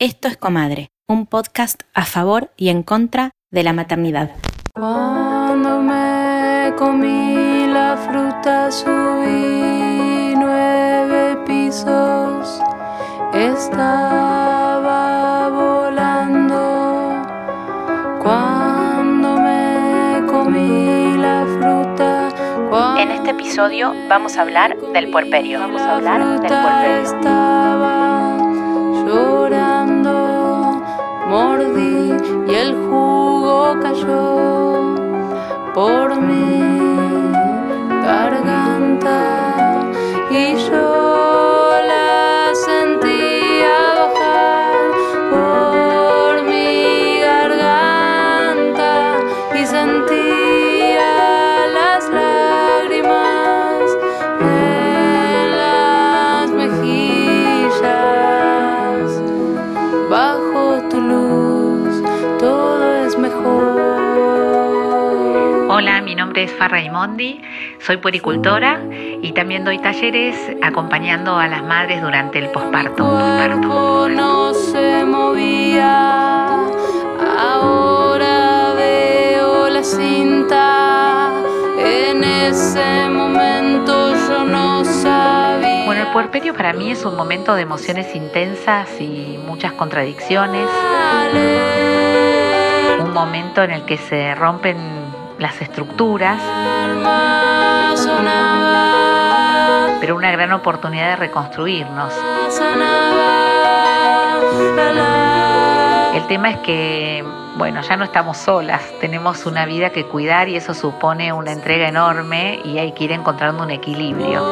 Esto es Comadre, un podcast a favor y en contra de la maternidad. Cuando me comí la fruta subí nueve pisos, estaba volando. Cuando me comí la fruta, En este episodio vamos a hablar del puerperio. Vamos a hablar del puerperio. estaba llorando, mordí y el jugo cayó por mi garganta y yo Raimondi, soy puericultora y también doy talleres acompañando a las madres durante el posparto. no se movía. Ahora veo la cinta. En ese momento yo no sabía. Bueno, el puerperio para mí es un momento de emociones intensas y muchas contradicciones, un momento en el que se rompen las estructuras, pero una gran oportunidad de reconstruirnos. El tema es que, bueno, ya no estamos solas, tenemos una vida que cuidar y eso supone una entrega enorme y hay que ir encontrando un equilibrio.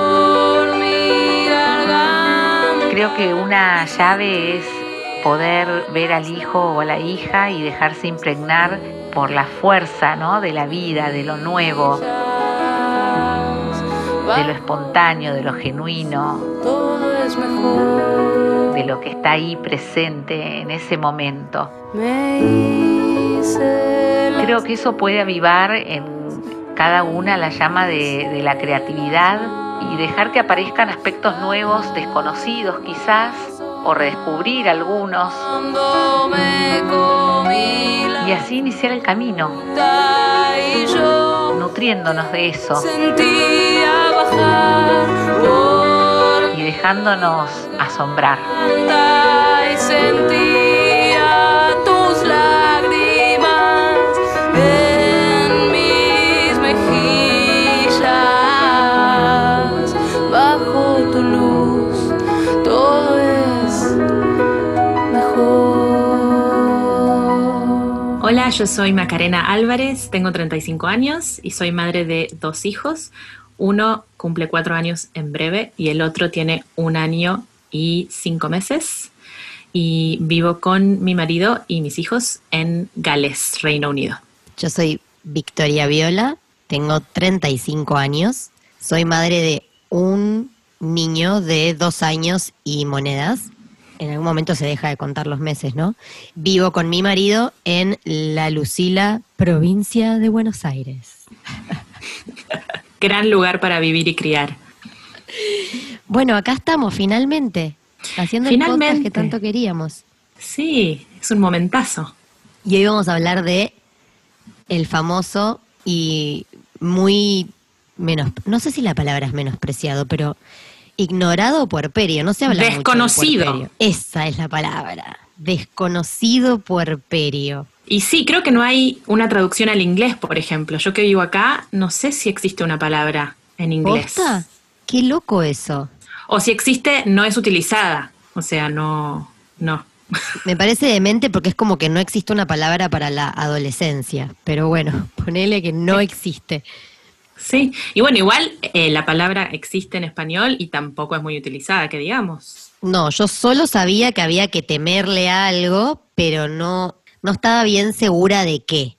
Creo que una llave es poder ver al hijo o a la hija y dejarse impregnar por la fuerza ¿no? de la vida, de lo nuevo, de lo espontáneo, de lo genuino, de lo que está ahí presente en ese momento. Creo que eso puede avivar en cada una la llama de, de la creatividad y dejar que aparezcan aspectos nuevos, desconocidos quizás, o redescubrir algunos, y así iniciar el camino, nutriéndonos de eso. y dejándonos asombrar. Yo soy Macarena Álvarez, tengo 35 años y soy madre de dos hijos. Uno cumple cuatro años en breve y el otro tiene un año y cinco meses. Y vivo con mi marido y mis hijos en Gales, Reino Unido. Yo soy Victoria Viola, tengo 35 años, soy madre de un niño de dos años y monedas. En algún momento se deja de contar los meses, ¿no? Vivo con mi marido en La Lucila, provincia de Buenos Aires. Gran lugar para vivir y criar. Bueno, acá estamos finalmente, haciendo el podcast Finalmente. que tanto queríamos. Sí, es un momentazo. Y hoy vamos a hablar de el famoso y muy menos, no sé si la palabra es menospreciado, pero ignorado puerperio, no se habla mucho Desconocido. puerperio. Esa es la palabra. Desconocido puerperio. Y sí, creo que no hay una traducción al inglés, por ejemplo. Yo que vivo acá, no sé si existe una palabra en inglés. ¿Posta? Qué loco eso. O si existe, no es utilizada. O sea, no, no. Me parece demente porque es como que no existe una palabra para la adolescencia. Pero bueno, ponele que no existe. Sí, y bueno, igual eh, la palabra existe en español y tampoco es muy utilizada, que digamos. No, yo solo sabía que había que temerle algo, pero no, no estaba bien segura de qué.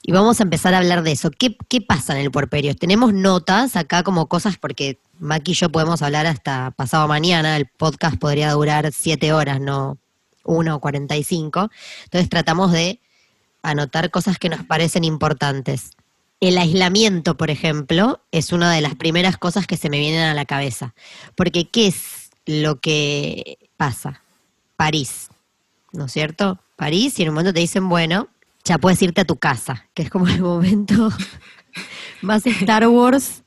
Y vamos a empezar a hablar de eso. ¿Qué, qué pasa en el puerperio? Tenemos notas acá como cosas, porque Maki y yo podemos hablar hasta pasado mañana. El podcast podría durar siete horas, no una o cuarenta y cinco. Entonces tratamos de anotar cosas que nos parecen importantes. El aislamiento, por ejemplo, es una de las primeras cosas que se me vienen a la cabeza. Porque ¿qué es lo que pasa? París. ¿no es cierto? París y en un momento te dicen, bueno, ya puedes irte a tu casa, que es como el momento más Star Wars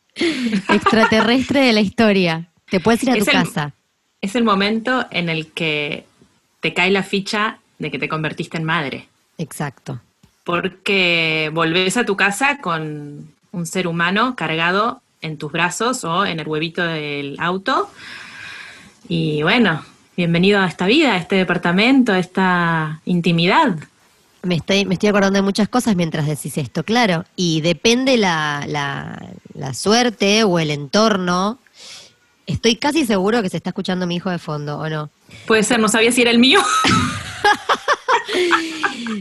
extraterrestre de la historia. Te puedes ir a Es tu el- casa. Es el momento en el que te cae la ficha de que te convertiste en madre. Exacto. Porque volvés a tu casa con un ser humano cargado en tus brazos o en el huevito del auto. Y bueno, bienvenido a esta vida, a este departamento, a esta intimidad. Me estoy, me estoy acordando de muchas cosas mientras decís esto, claro. Y depende la, la, la suerte o el entorno. Estoy casi seguro que se está escuchando mi hijo de fondo, ¿o no? Puede ser, no sabía si era el mío.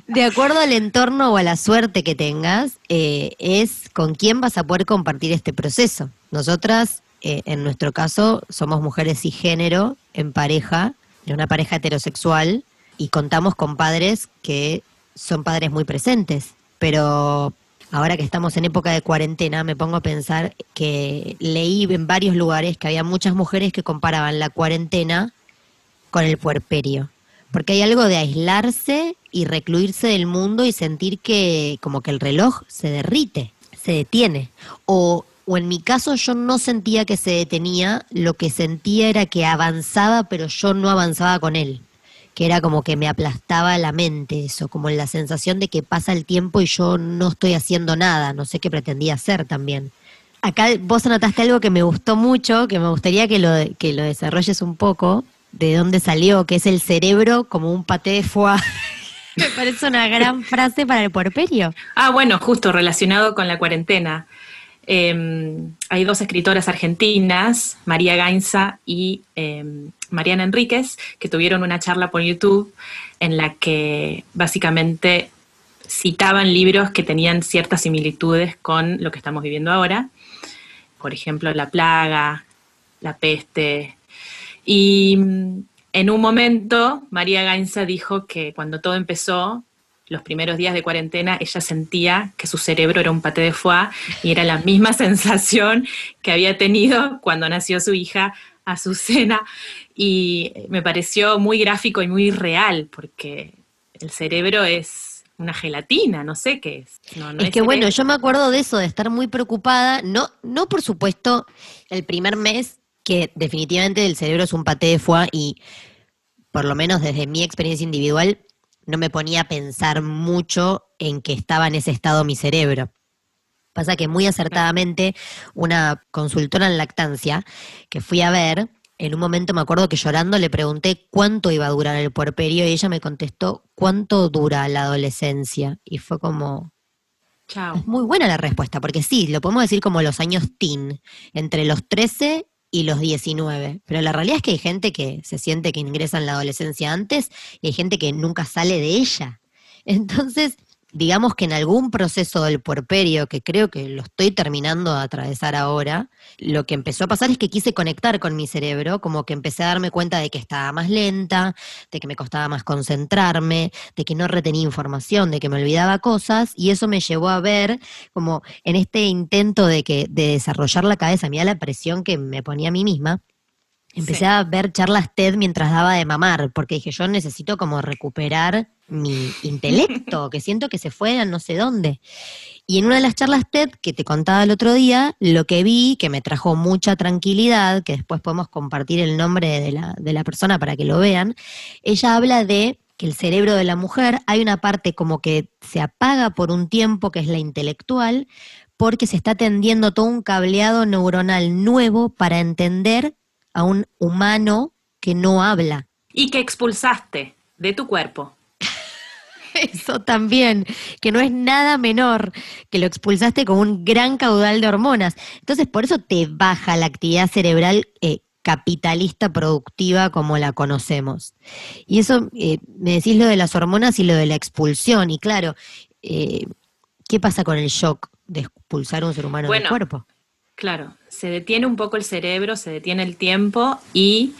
De acuerdo al entorno o a la suerte que tengas, eh, es con quién vas a poder compartir este proceso. Nosotras, eh, en nuestro caso, somos mujeres cisgénero en pareja, en una pareja heterosexual, y contamos con padres que son padres muy presentes. Pero ahora que estamos en época de cuarentena, me pongo a pensar que leí en varios lugares que había muchas mujeres que comparaban la cuarentena con el puerperio. Porque hay algo de aislarse y recluirse del mundo y sentir que como que el reloj se derrite, se detiene. O, o en mi caso yo no sentía que se detenía, lo que sentía era que avanzaba, pero yo no avanzaba con él. Que era como que me aplastaba la mente eso, como la sensación de que pasa el tiempo y yo no estoy haciendo nada, no sé qué pretendía hacer también. Acá vos anotaste algo que me gustó mucho, que me gustaría que lo, que lo desarrolles un poco, de dónde salió, que es el cerebro como un paté de foie. me parece una gran frase para el puerperio. Ah, bueno, justo relacionado con la cuarentena. Eh, hay dos escritoras argentinas, María Gainza y eh, Mariana Enríquez, que tuvieron una charla por YouTube en la que básicamente citaban libros que tenían ciertas similitudes con lo que estamos viviendo ahora. Por ejemplo, La Plaga, La Peste. Y mm, en un momento, María Gainza dijo que cuando todo empezó, los primeros días de cuarentena, ella sentía que su cerebro era un paté de foie y era la misma sensación que había tenido cuando nació su hija Azucena. Y me pareció muy gráfico y muy real, porque el cerebro es una gelatina, no sé qué es. No, no es que bueno, yo me acuerdo de eso, de estar muy preocupada, no, no por supuesto el primer mes, que definitivamente el cerebro es un paté de foie y por lo menos desde mi experiencia individual, no me ponía a pensar mucho en que estaba en ese estado mi cerebro. Pasa que muy acertadamente una consultora en lactancia que fui a ver, en un momento me acuerdo que llorando le pregunté cuánto iba a durar el puerperio y ella me contestó cuánto dura la adolescencia. Y fue como, Chao. es muy buena la respuesta, porque sí, lo podemos decir como los años teen, entre los 13 y los 19. Pero la realidad es que hay gente que se siente que ingresa en la adolescencia antes y hay gente que nunca sale de ella. Entonces, digamos que en algún proceso del puerperio, que creo que lo estoy terminando de atravesar ahora, lo que empezó a pasar es que quise conectar con mi cerebro, como que empecé a darme cuenta de que estaba más lenta, de que me costaba más concentrarme, de que no retenía información, de que me olvidaba cosas, y eso me llevó a ver como en este intento de que de desarrollar la cabeza, mira la presión que me ponía a mí misma. Empecé Sí. a ver charlas TED mientras daba de mamar, porque dije, yo necesito como recuperar mi intelecto, que siento que se fue a no sé dónde. Y en una de las charlas TED que te contaba el otro día, lo que vi, que me trajo mucha tranquilidad, que después podemos compartir el nombre de la, de la persona para que lo vean, ella habla de que el cerebro de la mujer hay una parte como que se apaga por un tiempo, que es la intelectual, porque se está tendiendo todo un cableado neuronal nuevo para entender a un humano que no habla. Y que expulsaste de tu cuerpo. Eso también, que no es nada menor, que lo expulsaste con un gran caudal de hormonas. Entonces, por eso te baja la actividad cerebral eh, capitalista productiva como la conocemos. Y eso, eh, me decís lo de las hormonas y lo de la expulsión. Y claro, eh, ¿qué pasa con el shock de expulsar a un ser humano del Bueno, cuerpo? Claro, se detiene un poco el cerebro, se detiene el tiempo y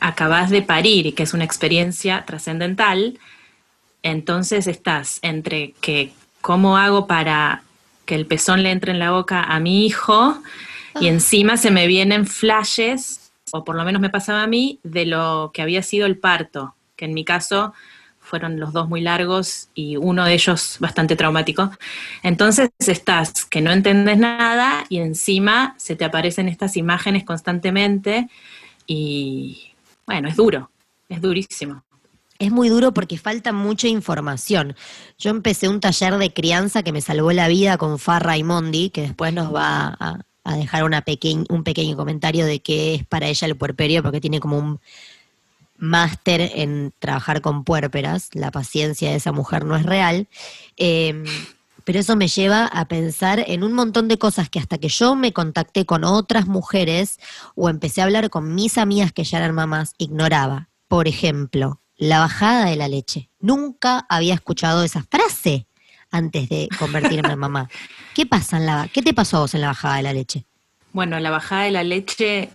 acabas de parir, y que es una experiencia trascendental. Entonces estás entre que cómo hago para que el pezón le entre en la boca a mi hijo y encima se me vienen flashes, o por lo menos me pasaba a mí, de lo que había sido el parto, que en mi caso fueron los dos muy largos y uno de ellos bastante traumático. Entonces estás que no entiendes nada y encima se te aparecen estas imágenes constantemente y bueno, es duro, es durísimo. Es muy duro porque falta mucha información. Yo empecé un taller de crianza que me salvó la vida con Farra y Mondi, que después nos va a, a dejar un pequeño comentario de qué es para ella el puerperio, porque tiene como un máster en trabajar con puérperas. La paciencia de esa mujer no es real. Em, pero eso me lleva a pensar en un montón de cosas que hasta que yo me contacté con otras mujeres o empecé a hablar con mis amigas que ya eran mamás, ignoraba. Por ejemplo, la bajada de la leche. Nunca había escuchado esa frase antes de convertirme en mamá. ¿Qué pasa en la, qué te pasó a vos en la bajada de la leche? Bueno, la bajada de la leche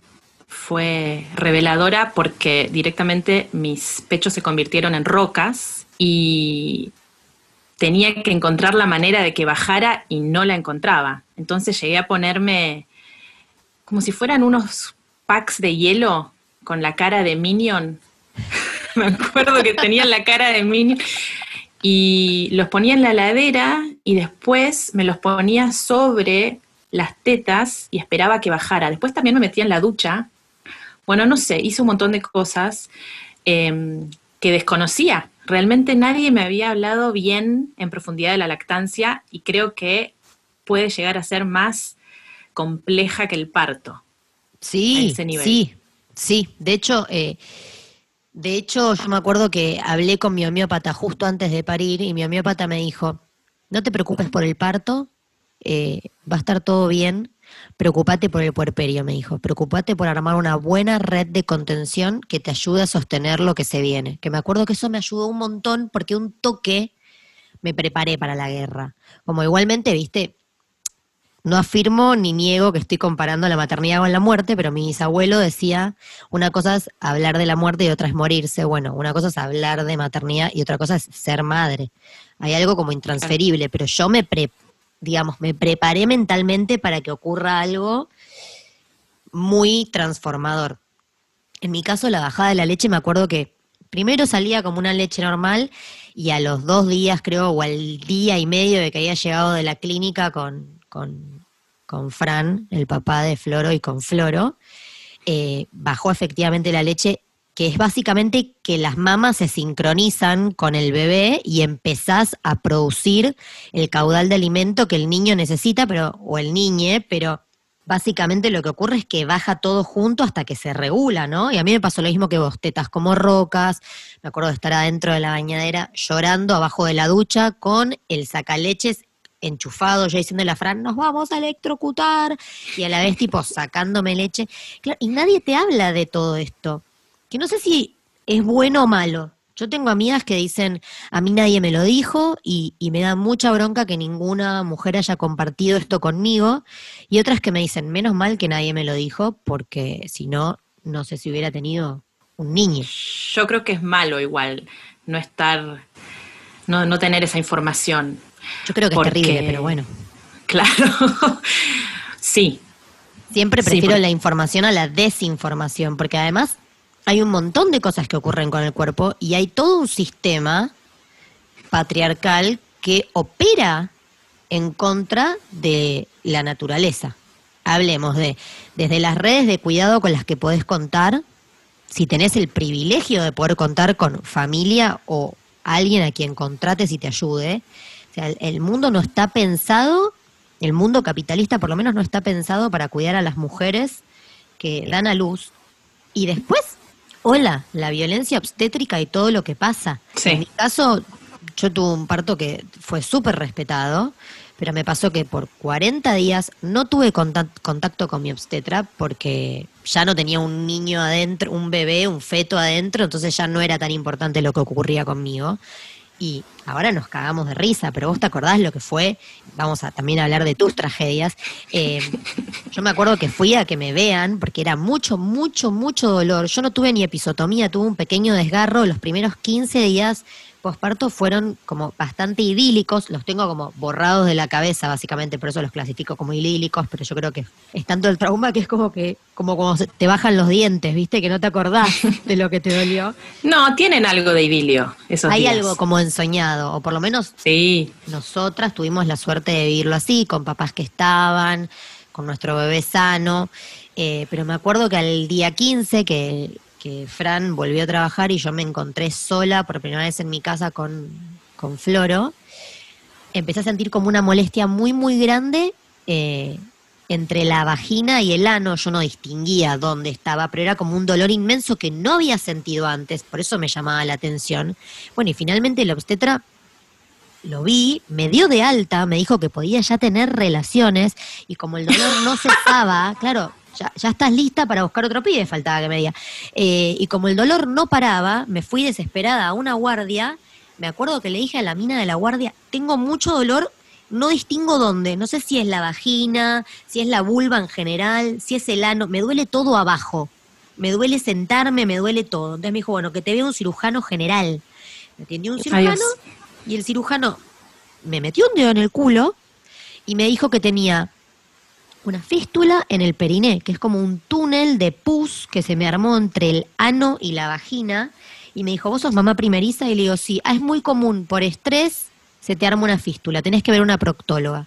fue reveladora porque directamente mis pechos se convirtieron en rocas y tenía que encontrar la manera de que bajara y no la encontraba. Entonces llegué a ponerme como si fueran unos packs de hielo con la cara de Minion. Me acuerdo que tenían la cara de Minion y los ponía en la ladera y después me los ponía sobre las tetas y esperaba que bajara. Después también me metía en la ducha. Bueno, no sé, hice un montón de cosas em, que desconocía. Realmente nadie me había hablado bien en profundidad de la lactancia y creo que puede llegar a ser más compleja que el parto. Sí, sí, sí. De hecho, eh, de hecho, yo me acuerdo que hablé con mi homeópata justo antes de parir y mi homeópata me dijo, no te preocupes por el parto, eh, va a estar todo bien, preocupate por el puerperio, me dijo, preocupate por armar una buena red de contención que te ayude a sostener lo que se viene. Que me acuerdo que eso me ayudó un montón porque un toque me preparé para la guerra. Como igualmente, viste, no afirmo ni niego que estoy comparando la maternidad con la muerte, pero mi bisabuelo decía, una cosa es hablar de la muerte y otra es morirse. Bueno, una cosa es hablar de maternidad y otra cosa es ser madre. Hay algo como intransferible, pero yo me, digamos, me preparé mentalmente para que ocurra algo muy transformador. En mi caso, la bajada de la leche, me acuerdo que primero salía como una leche normal y a los dos días, creo, o al día y medio de que había llegado de la clínica con con, con Fran, el papá de Floro, y con Floro, eh, bajó efectivamente la leche, que es básicamente que las mamas se sincronizan con el bebé y empezás a producir el caudal de alimento que el niño necesita, pero, o el niñe, pero básicamente lo que ocurre es que baja todo junto hasta que se regula, ¿no? Y a mí me pasó lo mismo que vos, tetas como rocas, me acuerdo de estar adentro de la bañadera llorando abajo de la ducha con el sacaleches enchufado, yo diciendo la Fran, nos vamos a electrocutar, y a la vez tipo sacándome leche. Claro, y nadie te habla de todo esto, que no sé si es bueno o malo. Yo tengo amigas que dicen, a mí nadie me lo dijo y, y me da mucha bronca que ninguna mujer haya compartido esto conmigo, y otras que me dicen, menos mal que nadie me lo dijo, porque si no, no sé si hubiera tenido un niño. Yo creo que es malo igual no estar, no, no tener esa información yo creo que es terrible, pero bueno. Claro, sí. Siempre prefiero la información a la desinformación, porque además hay un montón de cosas que ocurren con el cuerpo y hay todo un sistema patriarcal que opera en contra de la naturaleza. Hablemos de desde las redes de cuidado con las que podés contar, si tenés el privilegio de poder contar con familia o alguien a quien contrates y te ayude, o sea, el mundo no está pensado, el mundo capitalista por lo menos no está pensado para cuidar a las mujeres que dan a luz. Y después, hola, la violencia obstétrica y todo lo que pasa. En mi caso, yo tuve un parto que fue súper respetado, pero me pasó que por 40 días no tuve contacto con mi obstetra porque ya no tenía un niño adentro, un bebé, un feto adentro, entonces ya no era tan importante lo que ocurría conmigo y ahora nos cagamos de risa, pero vos te acordás lo que fue, vamos a también hablar de tus tragedias. Eh, yo me acuerdo que fui a que me vean, porque era mucho, mucho, mucho dolor. Yo no tuve ni episotomía, tuve un pequeño desgarro, los primeros 15 días posparto fueron como bastante idílicos, los tengo como borrados de la cabeza básicamente, por eso los clasifico como idílicos, pero yo creo que es tanto el trauma que es como que como cuando te bajan los dientes, ¿viste? Que no te acordás de lo que te dolió. No, tienen algo de idilio esos Hay días. algo como ensoñado, o por lo menos Sí, nosotras tuvimos la suerte de vivirlo así, con papás que estaban, con nuestro bebé sano, eh, pero me acuerdo que al día 15 que, que Fran volvió a trabajar y yo me encontré sola por primera vez en mi casa con, con Floro, empecé a sentir como una molestia muy, muy grande eh, entre la vagina y el ano. Yo no distinguía dónde estaba, pero era como un dolor inmenso que no había sentido antes, por eso me llamaba la atención. Bueno, y finalmente el obstetra lo vi, me dio de alta, me dijo que podía ya tener relaciones y como el dolor no cesaba, claro, ya, ya estás lista para buscar otro pibe, faltaba que me diga. Eh, y como el dolor no paraba, me fui desesperada a una guardia. Me acuerdo que le dije a la mina de la guardia, tengo mucho dolor, no distingo dónde, no sé si es la vagina, si es la vulva en general, si es el ano, me duele todo abajo. Me duele sentarme, me duele todo. Entonces me dijo, bueno, que te vea un cirujano general. Me atendió un cirujano Adiós. y el cirujano me metió un dedo en el culo y me dijo que tenía una fístula en el periné, que es como un túnel de pus que se me armó entre el ano y la vagina. Y me dijo, ¿vos sos mamá primeriza? Y le digo, sí, ah, es muy común, por estrés se te arma una fístula, tenés que ver una proctóloga.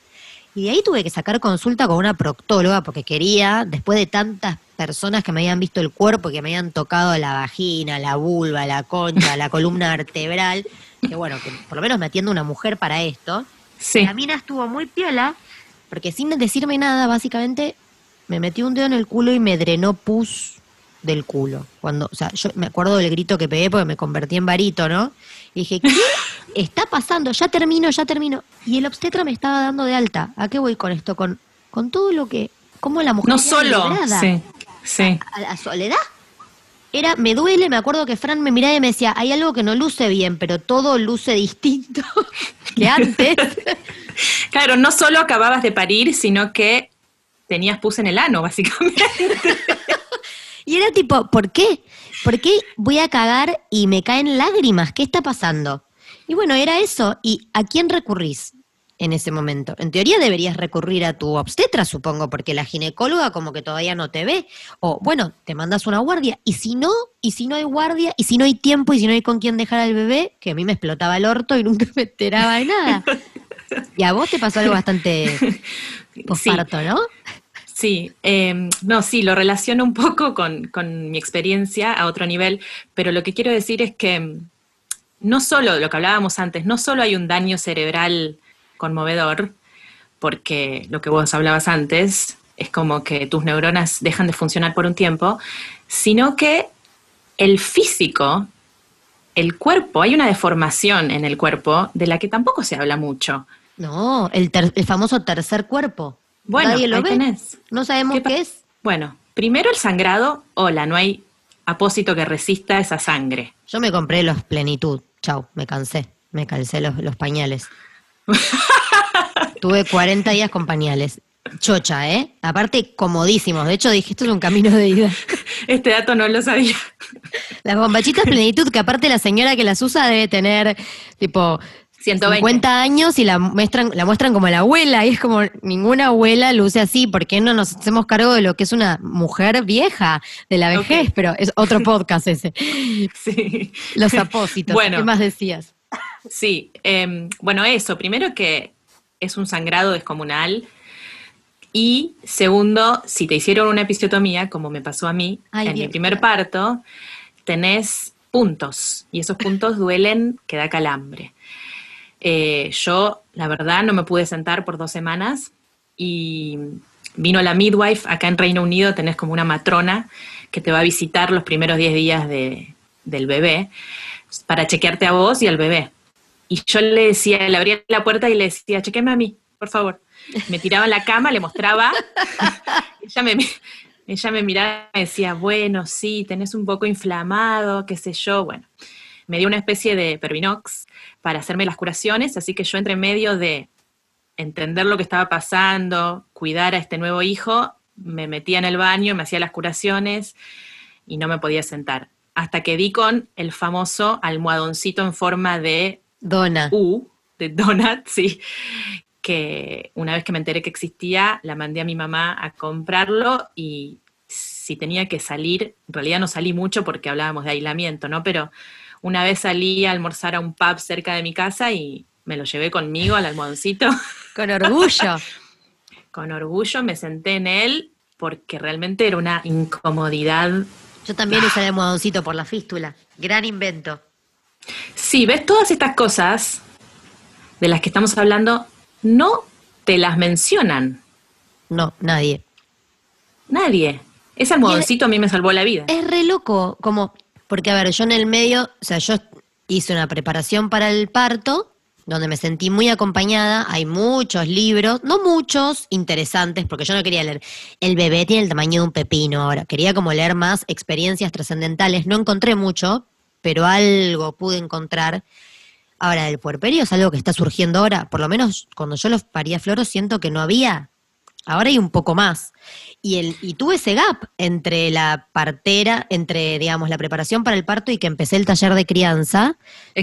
Y de ahí tuve que sacar consulta con una proctóloga porque quería, después de tantas personas que me habían visto el cuerpo, que me habían tocado la vagina, la vulva, la concha, la columna vertebral, que bueno, que por lo menos me atiende una mujer para esto. sí. La mina estuvo muy piola, porque sin decirme nada, básicamente me metió un dedo en el culo y me drenó pus del culo. Cuando, o sea, yo me acuerdo del grito que pegué porque me convertí en varito, ¿no? Y dije, ¿qué está pasando? Ya termino, ya termino. Y el obstetra me estaba dando de alta. ¿A qué voy con esto? Con, con todo lo que, cómo la mujer No solo, librada sí, sí. a la soledad. Era, me duele, me acuerdo que Fran me miraba y me decía, hay algo que no luce bien, pero todo luce distinto que antes. Claro, no solo acababas de parir, sino que tenías pus en el ano, básicamente. Y era tipo, ¿por qué? ¿Por qué voy a cagar y me caen lágrimas? ¿Qué está pasando? Y bueno, era eso. ¿Y a quién recurrís en ese momento? En teoría deberías recurrir a tu obstetra, supongo, porque la ginecóloga como que todavía no te ve. O bueno, te mandas una guardia. Y si no, y si no hay guardia, y si no hay tiempo, y si no hay con quién dejar al bebé, que a mí me explotaba el orto y nunca me enteraba de nada. Y a vos te pasó algo bastante Sí, posparto, ¿no? Sí, eh, no, sí, lo relaciono un poco con, con mi experiencia a otro nivel, pero lo que quiero decir es que mm, no solo, lo que hablábamos antes, no solo hay un daño cerebral conmovedor, porque lo que vos hablabas antes es como que tus neuronas dejan de funcionar por un tiempo, sino que el físico, el cuerpo, hay una deformación en el cuerpo de la que tampoco se habla mucho. No, el, ter- el famoso tercer cuerpo. Bueno, Nadie lo ahí ve. tenés. No sabemos ¿Qué pa- qué es. Bueno, primero el sangrado, hola, no hay apósito que resista esa sangre. Yo me compré los plenitud. Chau, me cansé. Me calcé los, los pañales. Tuve 40 días con pañales. Chocha, ¿eh? Aparte, comodísimos. De hecho, dije, esto es un camino de ida. Este dato no lo sabía. Las bombachitas plenitud, que aparte la señora que las usa debe tener, tipo, 120. 50 años y la muestran, la muestran como la abuela. Y es como, ninguna abuela luce así. ¿Por qué no nos hacemos cargo de lo que es una mujer vieja, de la vejez? Pero es otro podcast ese. Sí. Los apósitos. Bueno. ¿Qué más decías? Sí, em, bueno, eso, primero que es un sangrado descomunal y segundo, si te hicieron una episiotomía, como me pasó a mí Ay, en bien, mi primer claro. parto, tenés puntos y esos puntos duelen que da calambre. Eh, yo, la verdad, no me pude sentar por dos semanas y vino la midwife, acá en Reino Unido tenés como una matrona que te va a visitar los primeros 10 días de- del bebé para chequearte a vos y al bebé. Y yo le decía, le abría la puerta y le decía, chequeme a mí, por favor. Me tiraba en la cama, le mostraba. ella, me, ella me miraba y me decía, bueno, sí, tenés un poco inflamado, qué sé yo. Bueno, me dio una especie de Pervinox para hacerme las curaciones, así que yo entre medio de entender lo que estaba pasando, cuidar a este nuevo hijo, me metía en el baño, me hacía las curaciones y no me podía sentar. hasta que di con el famoso almohadoncito en forma de Dona. U, de donut, sí, que una vez que me enteré que existía, la mandé a mi mamá a comprarlo y si tenía que salir, en realidad no salí mucho porque hablábamos de aislamiento, ¿no? Pero una vez salí a almorzar a un pub cerca de mi casa y me lo llevé conmigo al almohadoncito. Con orgullo. Con orgullo me senté en él porque realmente era una incomodidad. Yo también usé el almohadoncito por la fístula. Gran invento. Sí, ves todas estas cosas de las que estamos hablando, no te las mencionan No, nadie. nadie. Ese almohadoncito a mí me salvó la vida. Es re loco, como, porque a ver, yo en el medio, o sea, yo hice una preparación para el parto, donde me sentí muy acompañada, hay muchos libros, no muchos, interesantes, porque yo no quería leer, el bebé tiene el tamaño de un pepino ahora, quería como leer más experiencias trascendentales, no encontré mucho, pero algo pude encontrar. Ahora, el puerperio es algo que está surgiendo ahora, por lo menos cuando yo los paría floros siento que no había, ahora hay un poco más. Y, el, y tuve ese gap entre la partera, entre, digamos, la preparación para el parto y que empecé el taller de crianza.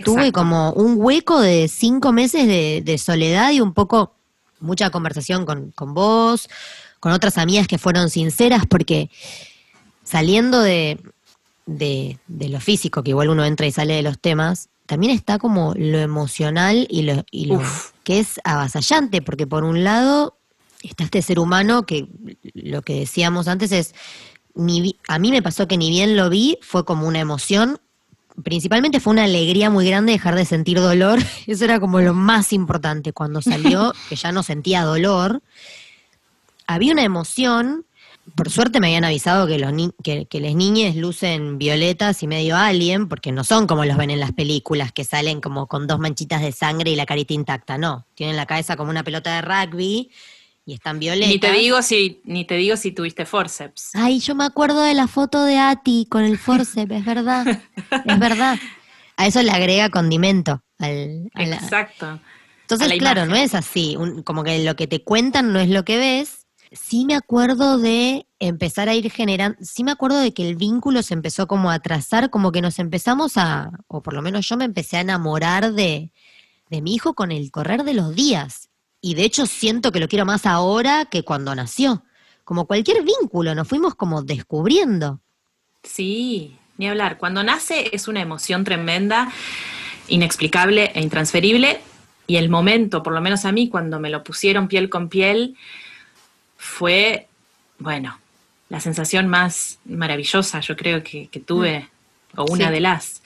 Tuve como un hueco de cinco meses de, de soledad y un poco mucha conversación con, con vos, con otras amigas que fueron sinceras, porque saliendo de, de, de lo físico, que igual uno entra y sale de los temas, también está como lo emocional y lo, y lo que es avasallante, porque por un lado está este ser humano que lo que decíamos antes es, ni a mí me pasó que ni bien lo vi, fue como una emoción, principalmente fue una alegría muy grande dejar de sentir dolor, eso era como lo más importante, cuando salió, que ya no sentía dolor, había una emoción, por suerte me habían avisado que los ni- que, que las niñas lucen violetas y medio alien, porque no son como los ven en las películas, que salen como con dos manchitas de sangre y la carita intacta, no, tienen la cabeza como una pelota de rugby y están violetas. Ni te digo si, ni te digo si tuviste forceps. Ay, yo me acuerdo de la foto de Ati con el forceps, es verdad, es verdad. A eso le agrega condimento. Al, a la- Exacto. Entonces, claro, imagen. no es así, un- como que lo que te cuentan no es lo que ves. Sí me acuerdo de empezar a ir generando, sí me acuerdo de que el vínculo se empezó como a trazar, como que nos empezamos a, o por lo menos yo me empecé a enamorar de, de mi hijo con el correr de los días. Y de hecho siento que lo quiero más ahora que cuando nació. Como cualquier vínculo, nos fuimos como descubriendo. Sí, ni hablar. Cuando nace es una emoción tremenda, inexplicable e intransferible. Y el momento, por lo menos a mí, cuando me lo pusieron piel con piel, fue, bueno, la sensación más maravillosa, yo creo que, que tuve, o una Sí. de las.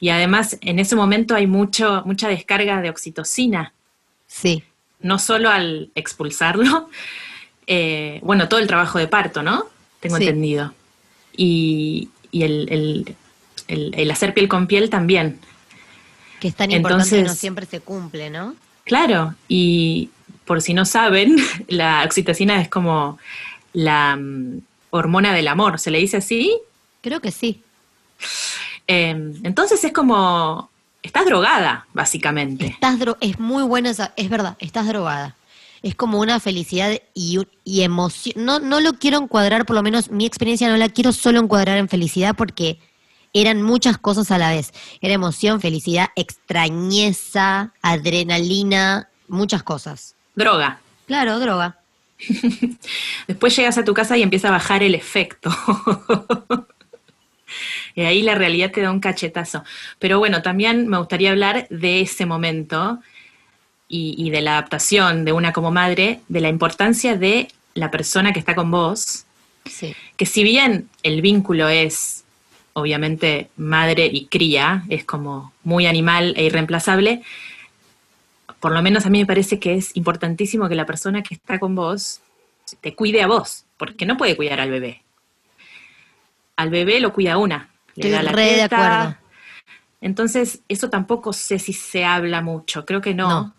Y además, en ese momento hay mucho, mucha descarga de oxitocina, Sí, no solo al expulsarlo, eh, bueno, todo el trabajo de parto, ¿no? Tengo Sí. entendido. Y, y el, el- el- el hacer piel con piel también. que es tan importante no Entonces- siempre se cumple, ¿no? Claro, y por si no saben, la oxitocina es como la mm, hormona del amor, ¿se le dice así? Creo que sí. Eh, entonces es como, estás drogada, básicamente. Estás dro- es muy buena esa, es verdad, estás drogada. Es como una felicidad y, y emoción. No, no lo quiero encuadrar, por lo menos mi experiencia no la quiero solo encuadrar en felicidad porque eran muchas cosas a la vez. Era emoción, felicidad, extrañeza, adrenalina, muchas cosas. Droga. Claro, droga. Después llegas a tu casa y empieza a bajar el efecto. y ahí la realidad te da un cachetazo. Pero bueno, también me gustaría hablar de ese momento y, y de la adaptación de una como madre, de la importancia de la persona que está con vos, Sí. que si bien el vínculo es obviamente madre y cría, es como muy animal e irreemplazable, por lo menos a mí me parece que es importantísimo que la persona que está con vos te cuide a vos, porque no puede cuidar al bebé. Al bebé lo cuida una, le Estoy da la re de acuerdo. Entonces, eso tampoco sé si se habla mucho, creo que no. No.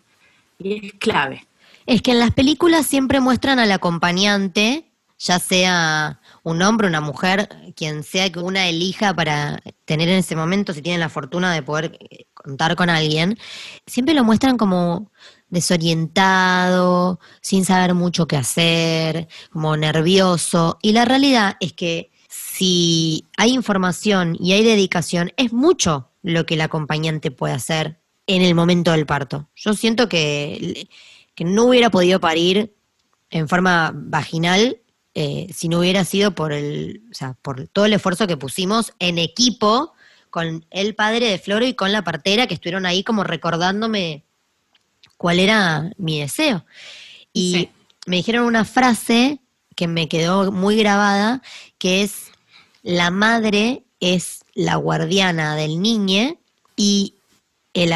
Y es clave. Es que en las películas siempre muestran al acompañante, ya sea un hombre, una mujer, quien sea que una elija para tener en ese momento, si tienen la fortuna de poder eh, contar con alguien, siempre lo muestran como desorientado, sin saber mucho qué hacer, como nervioso. Y la realidad es que si hay información y hay dedicación, es mucho lo que el acompañante puede hacer en el momento del parto. Yo siento que, que no hubiera podido parir en forma vaginal eh, si no hubiera sido por el, o sea, por todo el esfuerzo que pusimos en equipo con el padre de Floro y con la partera que estuvieron ahí como recordándome cuál era mi deseo. Y me dijeron una frase que me quedó muy grabada, que es, la madre es la guardiana del niño y el,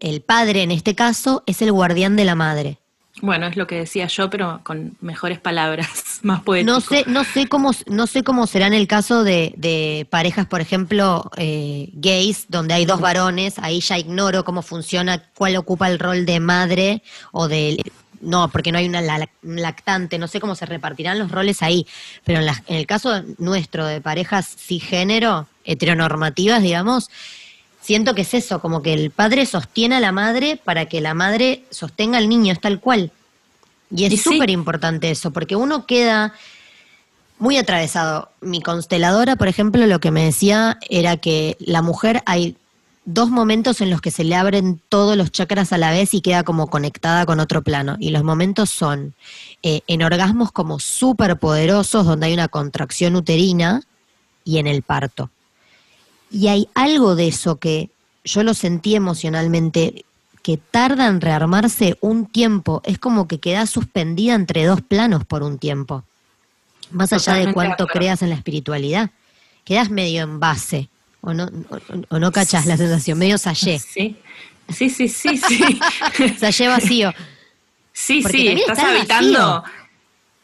el padre en este caso es el guardián de la madre. Bueno, es lo que decía yo, pero con mejores palabras, más poético. No sé, no sé cómo, no sé cómo será en el caso de, de parejas, por ejemplo, eh, gays, donde hay dos varones. Ahí ya ignoro cómo funciona, cuál ocupa el rol de madre o de no, porque no hay una lactante, no sé cómo se repartirán los roles ahí, pero en, en el caso nuestro de parejas cisgénero, heteronormativas, digamos, siento que es eso, como que el padre sostiene a la madre para que la madre sostenga al niño, es tal cual. Y es súper importante eso, porque uno queda muy atravesado. Mi consteladora, por ejemplo, lo que me decía era que la mujer hay dos momentos en los que se le abren todos los chakras a la vez y queda como conectada con otro plano. Y los momentos son eh, en orgasmos como súper poderosos, donde hay una contracción uterina, y en el parto. Y hay algo de eso que yo lo sentí emocionalmente, que tarda en rearmarse un tiempo. Es como que queda suspendida entre dos planos por un tiempo. Más allá de cuánto creas en la espiritualidad. Quedas medio en base. O no, o, no cachas la sensación, medio sallé. Sí, sí, sí, sí. sí. sallé vacío. Sí, sí, estás habitando.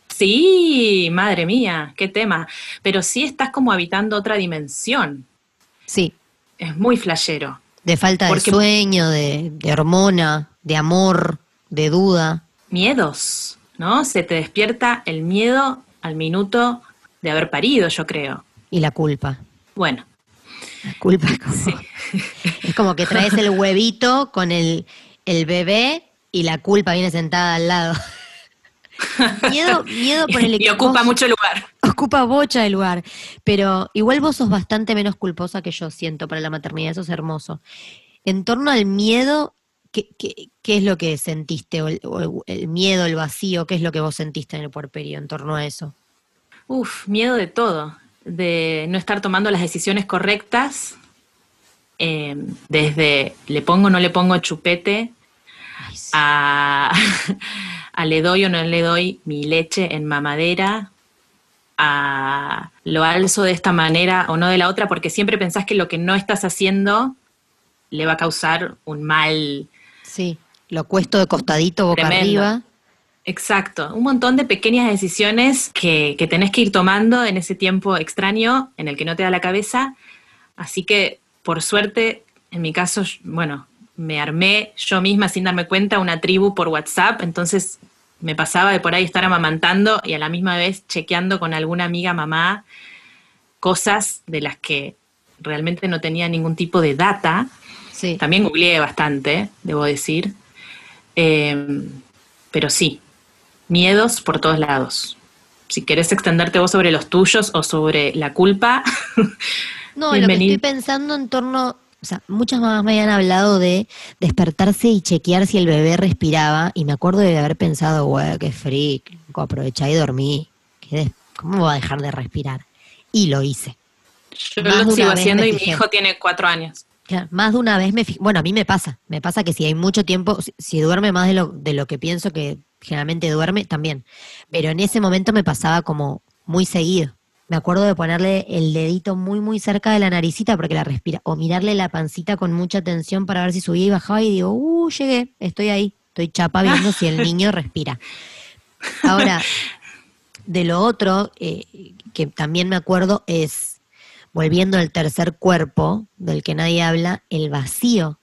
Sí, madre mía, qué tema. Pero sí estás como habitando otra dimensión. Sí. Es muy flashero. De falta de sueño, de, hormona, de amor, de duda. Miedos, ¿no? Se te despierta el miedo al minuto de haber parido, yo creo. Y la culpa. Bueno. La culpa es como, es como que traes el huevito con el, el bebé y la culpa viene sentada al lado. miedo, miedo por el Y ocupa mucho lugar. Ocupa bocha de lugar. Pero igual vos sos bastante menos culposa que yo siento para la maternidad, eso es hermoso. En torno al miedo, ¿qué, es lo que sentiste? O el, miedo, el vacío, ¿qué es lo que vos sentiste en el puerperio en torno a eso? Uf, miedo de todo. De no estar tomando las decisiones correctas. Eh, desde le pongo o no le pongo chupete a a le doy o no le doy mi leche en mamadera, a lo alzo de esta manera o no de la otra, porque siempre pensás que lo que no estás haciendo le va a causar un mal. Sí, lo cuesto de costadito boca arriba. Exacto, un montón de pequeñas decisiones que, que tenés que ir tomando en ese tiempo extraño en el que no te da la cabeza. Así que, por suerte, en mi caso, bueno, me armé yo misma sin darme cuenta una tribu por WhatsApp, entonces me pasaba de por ahí estar amamantando y a la misma vez chequeando con alguna amiga mamá cosas de las que realmente no tenía ningún tipo de data. Sí. También googleé bastante, debo decir. Em, pero sí, miedos por todos lados. Si querés extenderte vos sobre los tuyos o sobre la culpa. no, lo que estoy pensando en torno o sea, muchas mamás me habían hablado de despertarse y chequear si el bebé respiraba. Y me acuerdo de haber pensado, güey, qué freak, aprovechá y dormí. ¿Cómo voy a dejar de respirar? Y lo hice. Yo lo sigo haciendo y mi hijo tiene cuatro años. más de una vez me Bueno, a mí me pasa. Me pasa que si hay mucho tiempo, si, duerme más de lo, de lo que pienso que generalmente duerme, también. Pero en ese momento me pasaba como muy seguido me acuerdo de ponerle el dedito muy, muy cerca de la naricita porque la respira, o mirarle la pancita con mucha atención para ver si subía y bajaba y digo, uh, llegué, estoy ahí, estoy chapa viendo si el niño respira. Ahora, de lo otro eh, que también me acuerdo es, volviendo al tercer cuerpo, del que nadie habla, el vacío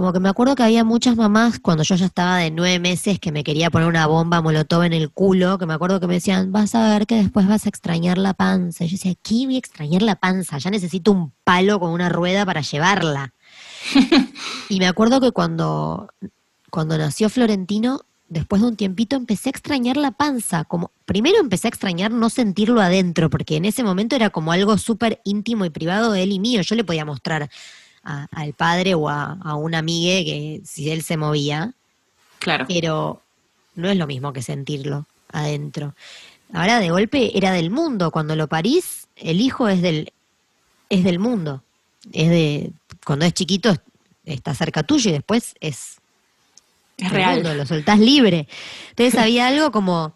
como que me acuerdo que había muchas mamás cuando yo ya estaba de nueve meses que me quería poner una bomba molotov en el culo, que me acuerdo que me decían, vas a ver que después vas a extrañar la panza. Y yo decía, ¿qué voy a extrañar la panza? Ya necesito un palo con una rueda para llevarla. y me acuerdo que cuando, cuando nació Florentino, después de un tiempito, empecé a extrañar la panza. Como, primero empecé a extrañar no sentirlo adentro, porque en ese momento era como algo súper íntimo y privado de él y mío. Yo le podía mostrar a- al padre o a, a una amiga que si él se movía, Claro. pero no es lo mismo que sentirlo adentro. Ahora de golpe era del mundo. Cuando lo parís, el hijo es del, es del mundo. Es de, cuando es chiquito está cerca tuyo y después es Es real. mundo, lo soltás libre. Entonces había algo como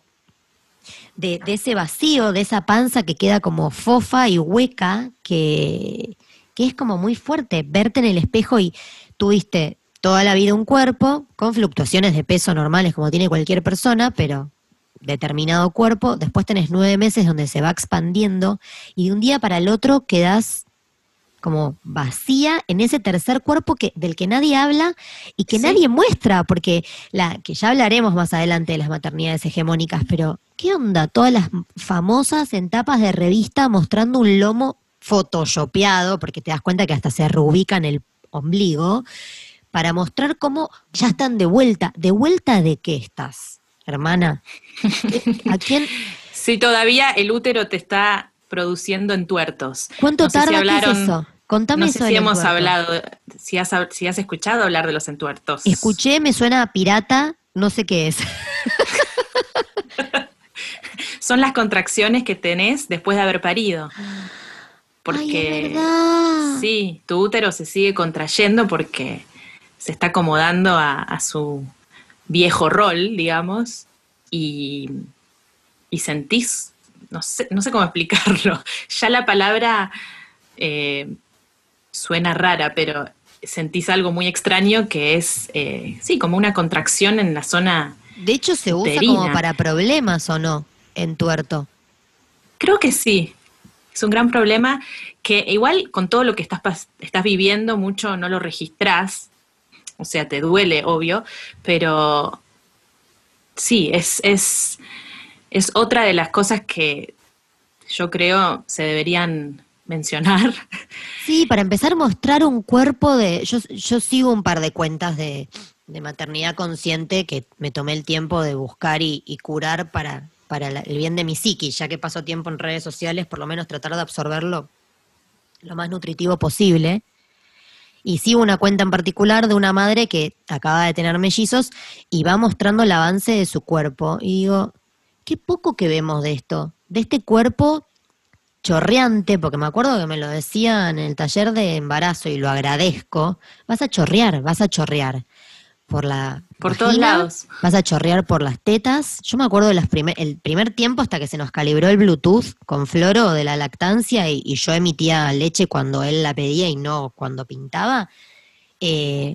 de, de ese vacío, de esa panza que queda como fofa y hueca, que, que es como muy fuerte. Verte en el espejo y tuviste toda la vida un cuerpo con fluctuaciones de peso normales como tiene cualquier persona, pero determinado cuerpo, después tenés nueve meses donde se va expandiendo y de un día para el otro quedás como vacía en ese tercer cuerpo que, del que nadie habla y que Sí. nadie muestra, porque la, que ya hablaremos más adelante de las maternidades hegemónicas, pero ¿qué onda? Todas las famosas en tapas de revista mostrando un lomo photoshopeado, porque te das cuenta que hasta se reubican el ombligo, para mostrar cómo ya están de vuelta. ¿De vuelta de qué estás, hermana? ¿A quién? Si todavía el útero te está produciendo entuertos. ¿Cuánto No si tarda? ¿Qué es hablaron- eso? Contame no eso sé si hemos entuerto. hablado, si has, si has escuchado hablar de los entuertos. Escuché, me suena a pirata, no sé qué es. Son las contracciones que tenés después de haber parido. Ay, Porque verdad. sí, tu útero se sigue contrayendo porque se está acomodando a, a su viejo rol, digamos, y, y sentís, no sé, no sé cómo explicarlo. Ya la palabra eh, suena rara, pero sentís algo muy extraño que es, eh, sí, como una contracción en la zona De hecho, se usa Uterina. como para problemas o no, entuerto. Creo que sí. Es un gran problema que igual con todo lo que estás, estás viviendo mucho no lo registrás. O sea, te duele, obvio, pero sí, es, es, es otra de las cosas que yo creo se deberían mencionar. Sí, para empezar, mostrar un cuerpo de. Yo, yo sigo un par de cuentas de, de maternidad consciente que me tomé el tiempo de buscar y curar para, para el bien de mi psiquis, ya que paso tiempo en redes sociales, por lo menos tratar de absorberlo lo más nutritivo posible. Y sigo una cuenta en particular de una madre que acaba de tener mellizos y va mostrando el avance de su cuerpo. Y digo, qué poco que vemos de esto, de este cuerpo chorreante, porque me acuerdo que me lo decían en el taller de embarazo y lo agradezco, vas a chorrear, vas a chorrear por la Por todos lados. vas a chorrear por las tetas. Yo me acuerdo de las primer, el primer tiempo hasta que se nos calibró el Bluetooth con Floro de la lactancia y, y yo emitía leche cuando él la pedía y no cuando pintaba. Eh,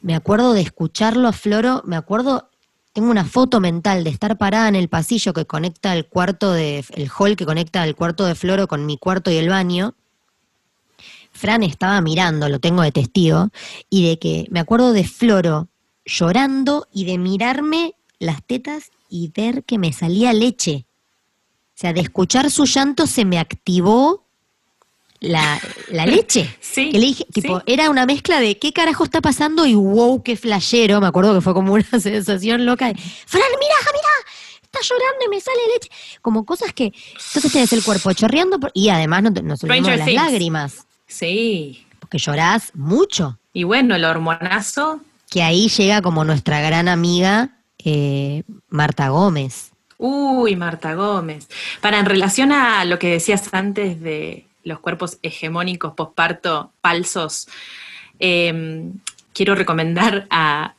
me acuerdo de escucharlo a Floro, me acuerdo, tengo una foto mental de estar parada en el pasillo que conecta el cuarto de, el hall que conecta el cuarto de Floro con mi cuarto y el baño. Fran estaba mirando, lo tengo de testigo, y de que me acuerdo de Floro llorando y de mirarme las tetas y ver que me salía leche. O sea, de escuchar su llanto se me activó la, la leche. Sí, Que le dije, sí. tipo, era una mezcla de qué carajo está pasando y wow, qué flashero. Me acuerdo que fue como una sensación loca de, Fran, mira, mira, está llorando y me sale leche. Como cosas que, entonces tenés el cuerpo chorreando por- y además no, nos Stranger las Things. lágrimas, Sí. porque llorás mucho. Y bueno, el hormonazo. Que ahí llega como nuestra gran amiga eh, Marta Gómez. Uy, Marta Gómez. Para en relación a lo que decías antes de los cuerpos hegemónicos posparto falsos, eh, quiero recomendar a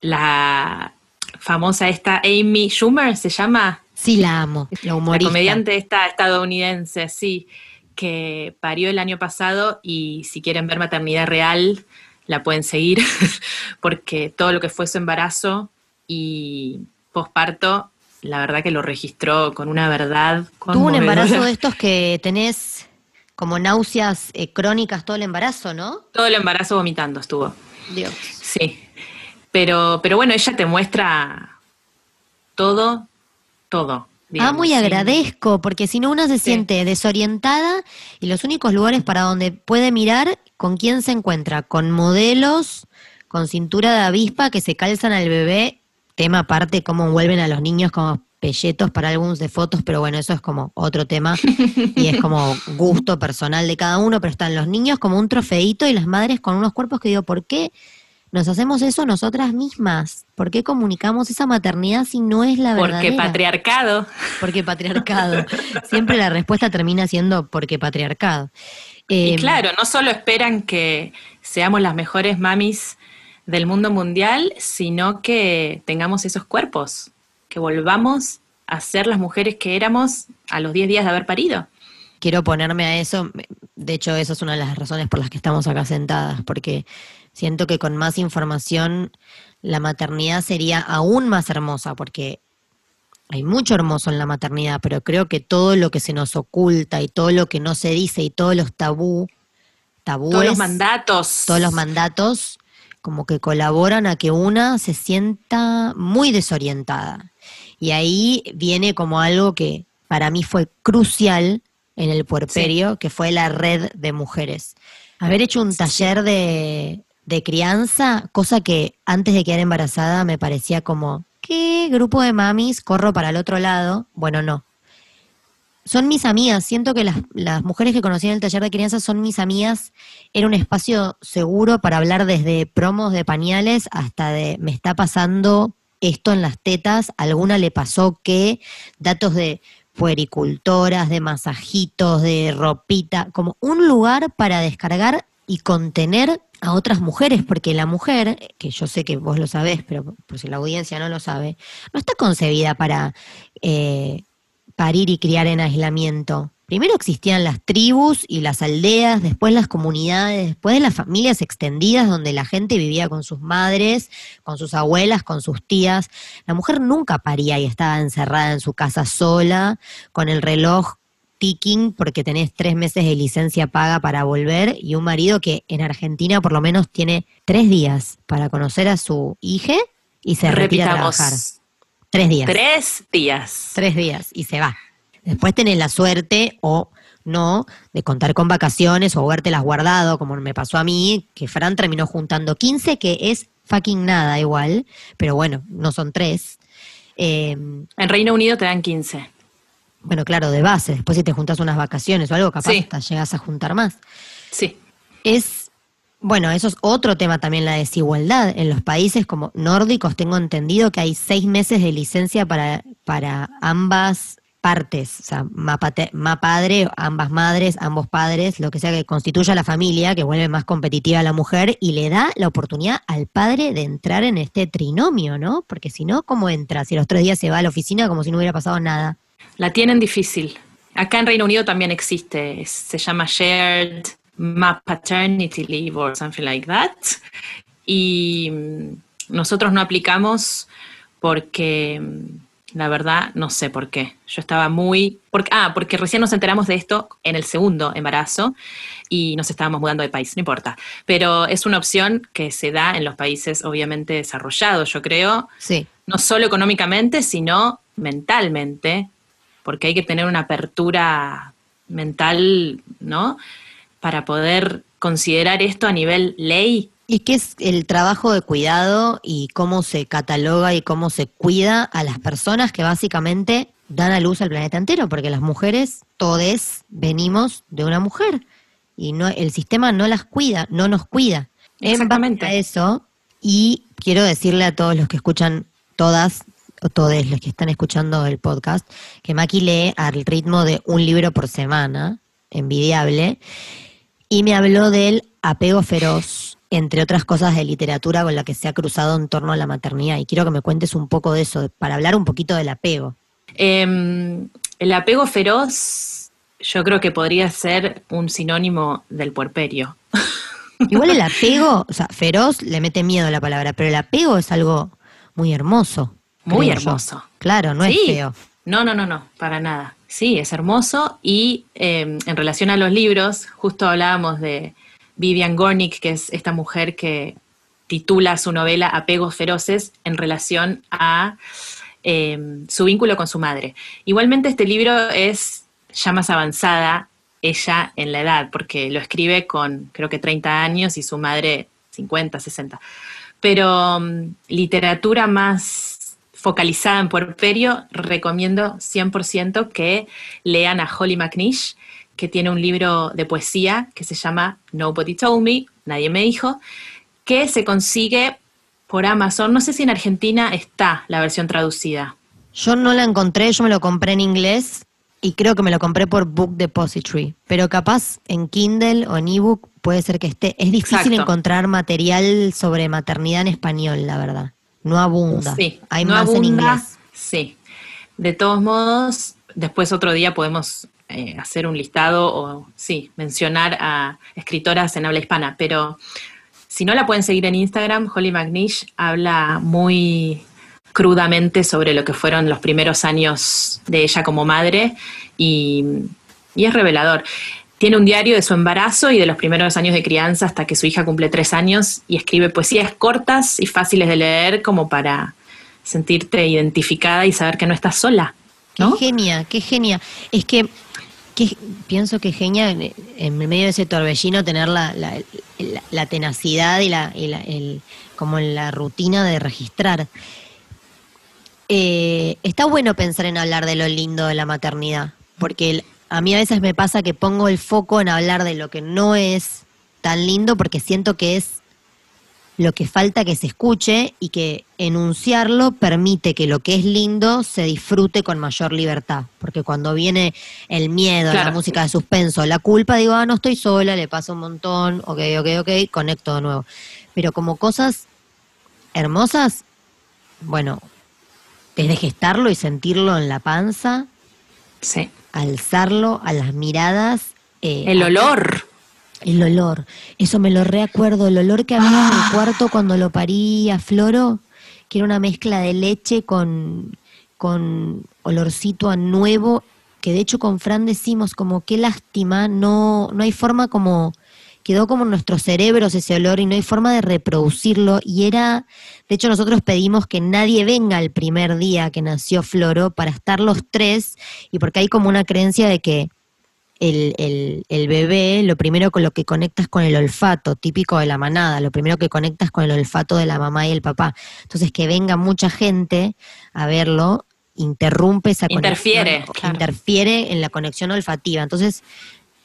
la famosa esta Amy Schumer, se llama, Sí, la amo, la la humorista. comediante esta estadounidense, sí, que parió el año pasado y si quieren ver maternidad real, la pueden seguir, porque todo lo que fue su embarazo y posparto, la verdad que lo registró con una verdad. Tuvo un embarazo de estos que tenés como náuseas eh, crónicas todo el embarazo, ¿no? Todo el embarazo vomitando estuvo. Dios. Sí. Pero, pero bueno, ella te muestra todo, todo. Digamos, Amo y sí. agradezco, porque si no una se siente desorientada y los únicos lugares para donde puede mirar con quién se encuentra, con modelos, con cintura de avispa que se calzan al bebé tema aparte, cómo vuelven a los niños como pelletos para álbumes de fotos, pero bueno, eso es como otro tema. Y es como gusto personal de cada uno, pero están los niños como un trofeito y las madres con unos cuerpos que digo, ¿por qué nos hacemos eso nosotras mismas? ¿Por qué comunicamos esa maternidad si no es la verdad? Porque patriarcado. Porque patriarcado. Siempre la respuesta termina siendo porque patriarcado. y Eh, claro, no solo esperan que seamos las mejores mamis del mundo mundial, sino que tengamos esos cuerpos, que volvamos a ser las mujeres que éramos a los 10 días de haber parido. quiero ponerme a eso. De hecho, esa es una de las razones por las que estamos acá sentadas, porque siento que con más información la maternidad sería aún más hermosa, porque hay mucho hermoso en la maternidad, pero creo que todo lo que se nos oculta y todo lo que no se dice y todos los tabú, tabúes, Todos los mandatos. todos los mandatos, como que colaboran a que una se sienta muy desorientada. Y ahí viene como algo que para mí fue crucial en el puerperio, que fue la red de mujeres. Haber hecho un taller de, de crianza, cosa que antes de quedar embarazada me parecía como, ¿qué grupo de mamis corro para el otro lado? Bueno, no. Son mis amigas, siento que las, las mujeres que conocí en el taller de crianza son mis amigas. Era un espacio seguro para hablar desde promos de pañales hasta de me está pasando esto en las tetas, alguna le pasó que, datos de puericultoras, de masajitos, de ropita, como un lugar para descargar y contener a otras mujeres, porque la mujer, que yo sé que vos lo sabés, pero por si la audiencia no lo sabe, no está concebida para eh, parir y criar en aislamiento. Primero existían las tribus y las aldeas, después las comunidades, después las familias extendidas donde la gente vivía con sus madres, con sus abuelas, con sus tías. La mujer nunca paría y estaba encerrada en su casa sola, con el reloj ticking porque tenés tres meses de licencia paga para volver y un marido que en Argentina por lo menos tiene tres días para conocer a su hija y se retira a trabajar. Tres días. Tres días. Tres días y se va. Después tenés la suerte o no de contar con vacaciones o las guardado, como me pasó a mí, que Fran terminó juntando 15, que es fucking nada igual, pero bueno, no son tres. Eh, En Reino Unido te dan 15. Bueno, claro, de base. Después si te juntas unas vacaciones o algo, capaz Sí. hasta llegas a juntar más. Sí. Es, bueno, eso es otro tema también, la desigualdad. En los países como nórdicos tengo entendido que hay seis meses de licencia para, para ambas partes, o sea, ma padre, ambas madres, ambos padres, lo que sea que constituya la familia, que vuelve más competitiva a la mujer y le da la oportunidad al padre de entrar en este trinomio, ¿no? Porque si no, ¿cómo entra? Si los tres días se va a la oficina como si no hubiera pasado nada. La tienen difícil. Acá en Reino Unido también existe, se llama Shared Ma Paternity Leave or something like that. Y mm, nosotros no aplicamos porque, mm, la verdad, no sé por qué. Yo estaba muy... Porque, ah, porque recién nos enteramos de esto en el segundo embarazo y nos estábamos mudando de país, no importa. Pero es una opción que se da en los países obviamente desarrollados, yo creo, Sí. no solo económicamente, sino mentalmente, porque hay que tener una apertura mental, ¿no? Para poder considerar esto a nivel ley. Y que es el trabajo de cuidado y cómo se cataloga y cómo se cuida a las personas que básicamente dan a luz al planeta entero, porque las mujeres, todes, venimos de una mujer y no el sistema no las cuida, no nos cuida. En Exactamente. base a eso, y quiero decirle a todos los que escuchan, todas o todos los que están escuchando el podcast, que Maki lee al ritmo de un libro por semana, envidiable, y me habló del apego feroz, entre otras cosas de literatura con la que se ha cruzado en torno a la maternidad. Y quiero que me cuentes un poco de eso, para hablar un poquito del apego. Eh, el apego feroz, yo creo que podría ser un sinónimo del puerperio. Igual el apego, o sea, feroz le mete miedo a la palabra, pero el apego es algo muy hermoso. Muy yo. hermoso. Claro, no Sí. es feo. No, no, no, no, para nada. Sí, es hermoso y eh, en relación a los libros, justo hablábamos de Vivian Gornick, que es esta mujer que titula su novela Apegos Feroces en relación a eh, su vínculo con su madre. Igualmente este libro es ya más avanzada ella en la edad, porque lo escribe con creo que 30 años y su madre 50, 60. Pero mm, literatura más focalizada en puerperio, recomiendo 100% que lean a Holly McNish, que tiene un libro de poesía que se llama Nobody Told Me, Nadie me dijo, que se consigue por Amazon. No sé si en Argentina está la versión traducida. Yo no la encontré, yo me lo compré en inglés y creo que me lo compré por Book Depository. Pero capaz en Kindle o en ebook puede ser que esté. Es difícil Exacto. encontrar material sobre maternidad en español, la verdad. No abunda. Sí, Hay no más en abunda, inglés. Sí. De todos modos, después otro día podemos eh, hacer un listado o, sí, mencionar a escritoras en habla hispana. Pero si no la pueden seguir en Instagram, Holly McNish habla muy crudamente sobre lo que fueron los primeros años de ella como madre y, y es revelador. Tiene un diario de su embarazo y de los primeros años de crianza hasta que su hija cumple tres años y escribe poesías cortas y fáciles de leer como para sentirte identificada y saber que no estás sola. Qué genia, qué genia. Es que, pienso que genia en, medio de ese torbellino tener la, tenacidad y la, como la rutina de registrar. Eh, está bueno pensar en hablar de lo lindo de la maternidad, porque el- a mí a veces me pasa que pongo el foco en hablar de lo que no es tan lindo porque siento que es lo que falta que se escuche y que enunciarlo permite que lo que es lindo se disfrute con mayor libertad. Porque cuando viene el miedo, la Claro. música de suspenso, la culpa, digo, ah, no estoy sola, le pasa un montón, ok, ok, ok, conecto de nuevo. Pero como cosas hermosas, bueno, desde gestarlo y sentirlo en la panza, Sí. Alzarlo a las miradas. eh, El olor. el olor, eso me lo reacuerdo, el olor que había en el cuarto cuando lo parí a Floro, que era una mezcla de leche con, con olorcito a nuevo, que de hecho con Fran decimos como qué lástima, no, no hay forma como, quedó como en nuestros cerebros ese olor y no hay forma de reproducirlo y era, de hecho nosotros pedimos que nadie venga el primer día que nació Floro para estar los tres y porque hay como una creencia de que el, el, el bebé, lo primero con lo que conectas con el olfato, típico de la manada, lo primero que conectas con el olfato de la mamá y el papá. Entonces, que venga mucha gente a verlo, interrumpe esa Interfiere, conexión, claro. interfiere en la conexión olfativa. Entonces,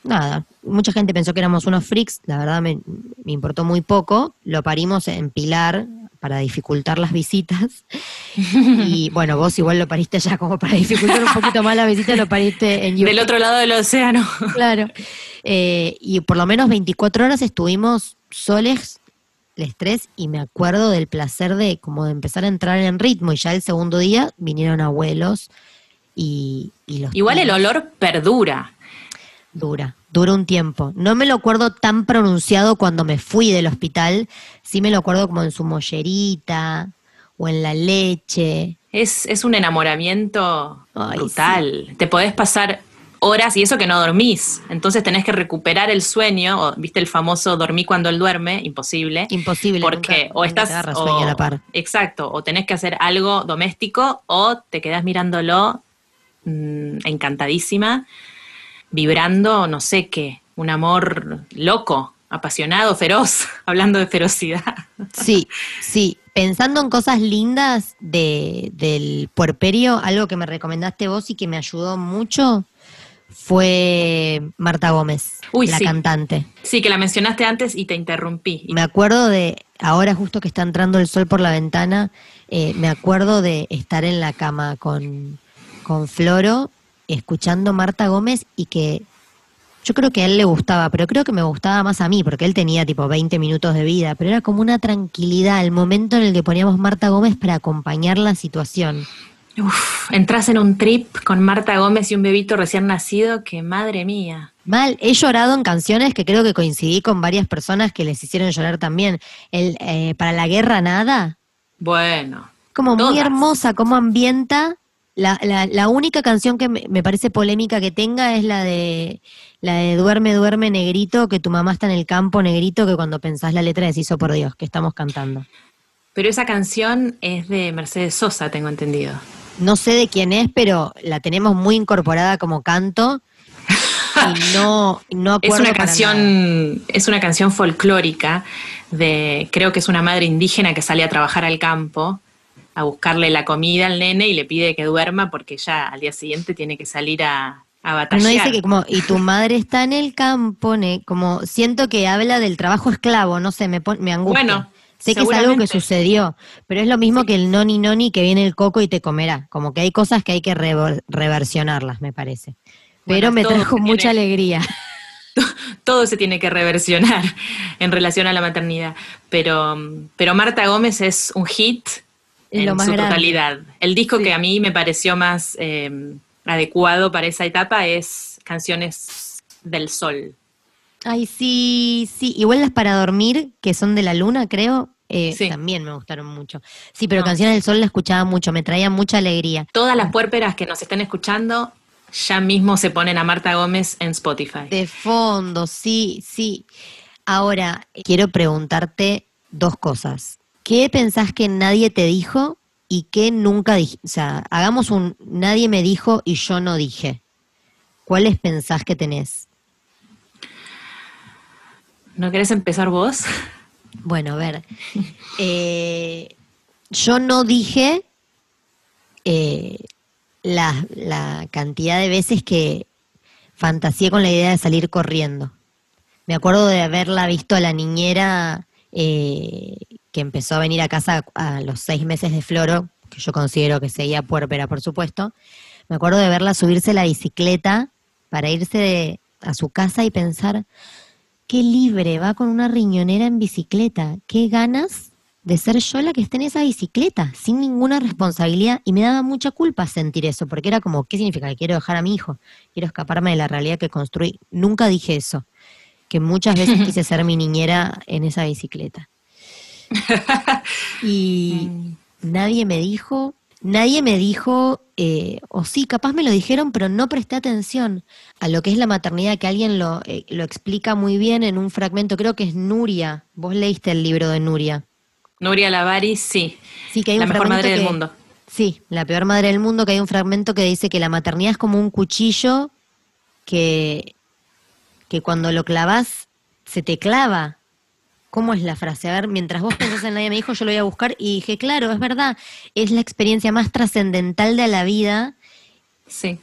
nada, mucha gente pensó que éramos unos freaks, la verdad me, me importó muy poco, lo parimos en Pilar para dificultar las visitas. Y bueno, vos igual lo pariste ya como para dificultar un poquito más la visita, lo pariste en Del otro lado del océano. Claro. Eh, y por lo menos 24 horas estuvimos soles, los tres, y me acuerdo del placer de como de empezar a entrar en ritmo. Y ya el segundo día vinieron abuelos y, y los Igual el olor perdura. Dura, dura un tiempo. No me lo acuerdo tan pronunciado cuando me fui del hospital, sí me lo acuerdo como en su mollerita o en la leche. Es, es un enamoramiento Ay, brutal. Te podés pasar horas y eso que no dormís. Entonces tenés que recuperar el sueño, o viste el famoso dormí cuando él duerme, imposible. Imposible. Porque nunca- o estás o- sueño a la par. exacto, o tenés que hacer algo doméstico o te quedás mirándolo mm, encantadísima, vibrando no sé qué, un amor loco, apasionado, feroz, hablando de ferocidad. Sí, sí. Pensando en cosas lindas de, del puerperio, algo que me recomendaste vos y que me ayudó mucho fue Marta Gómez, Uy, la sí. cantante. Sí, que la mencionaste antes y te interrumpí. Me acuerdo de, ahora justo que está entrando el sol por la ventana, eh, me acuerdo de estar en la cama con, con Floro, escuchando Marta Gómez y que yo creo que a él le gustaba, pero creo que me gustaba más a mí, porque él tenía tipo 20 minutos de vida, pero era como una tranquilidad, el momento en el que poníamos Marta Gómez para acompañar la situación. Uf, entras en un trip con Marta Gómez y un bebito recién nacido que madre mía. Mal, he llorado en canciones que creo que coincidí con varias personas que les hicieron llorar también. El, eh, para la guerra nada, Bueno, como muy hermosa, cómo ambienta. La, la, la única canción que me, me parece polémica que tenga es la de la de Duerme, duerme, negrito, que tu mamá está en el campo, negrito, que cuando pensás la letra decís, oh por Dios, que estamos cantando. pero esa canción es de Mercedes Sosa, tengo entendido. No sé de quién es, pero la tenemos muy incorporada como canto. Y no, no Es acuerdo una para nada. canción, es una canción folclórica de, creo que es una madre indígena que sale a trabajar al campo a buscarle la comida al nene y le pide que duerma porque ya al día siguiente tiene que salir a, a batallar. No dice que como, y tu madre está en el campo, ne- como siento que habla del trabajo esclavo, no sé, me, pon- me angustia. Bueno, sé que es algo que sucedió, pero es lo mismo que el noni noni que viene el coco y te comerá, como que hay cosas que hay que rever- reversionarlas, me parece. Pero Bueno, me trajo tiene- mucha alegría. todo se tiene que reversionar en relación a la maternidad. Pero, pero Marta Gómez es un hit en lo más su grande. totalidad. El disco Sí. que a mí me pareció más eh, adecuado para esa etapa es Canciones del Sol. Ay, sí, sí. Igual las para dormir, que son de la luna, creo, eh, Sí. también me gustaron mucho. Sí, pero No. Canciones del Sol la escuchaba mucho, me traía mucha alegría. Todas las puérperas que nos estén escuchando ya mismo se ponen a Marta Gómez en Spotify. De fondo, sí, sí. Ahora, quiero preguntarte dos cosas. ¿Qué pensás que nadie te dijo y qué nunca dije? O sea, hagamos un nadie me dijo y yo no dije. ¿Cuáles pensás que tenés? ¿No querés empezar vos? Bueno, a ver. eh, yo no dije eh, la, la cantidad de veces que fantaseé con la idea de salir corriendo. Me acuerdo de haberla visto a la niñera eh, que empezó a venir a casa a los seis meses de floro, que yo considero que seguía puérpera, por supuesto. Me acuerdo de verla subirse la bicicleta para irse de- a su casa y pensar, qué libre, va con una riñonera en bicicleta, qué ganas de ser yo la que esté en esa bicicleta, sin ninguna responsabilidad, y me daba mucha culpa sentir eso, porque era como, ¿qué significa? Que quiero dejar a mi hijo, quiero escaparme de la realidad que construí. Nunca dije eso, que muchas veces quise ser mi niñera en esa bicicleta. Y nadie me dijo, nadie me dijo, eh, o sí, capaz me lo dijeron, pero no presté atención a lo que es la maternidad, que alguien lo, eh, lo explica muy bien en un fragmento, creo que es Nuria, vos leíste el libro de Nuria. Nuria Lavari, sí. Sí, que hay la un mejor madre del que- mundo. Sí, la peor madre del mundo, que hay un fragmento que dice que la maternidad es como un cuchillo que, que cuando lo clavas se te clava. ¿Cómo es la frase? A ver, mientras vos pensás en nadie me dijo, yo lo voy a buscar y dije, claro, es verdad, es la experiencia más trascendental de la vida, Sí.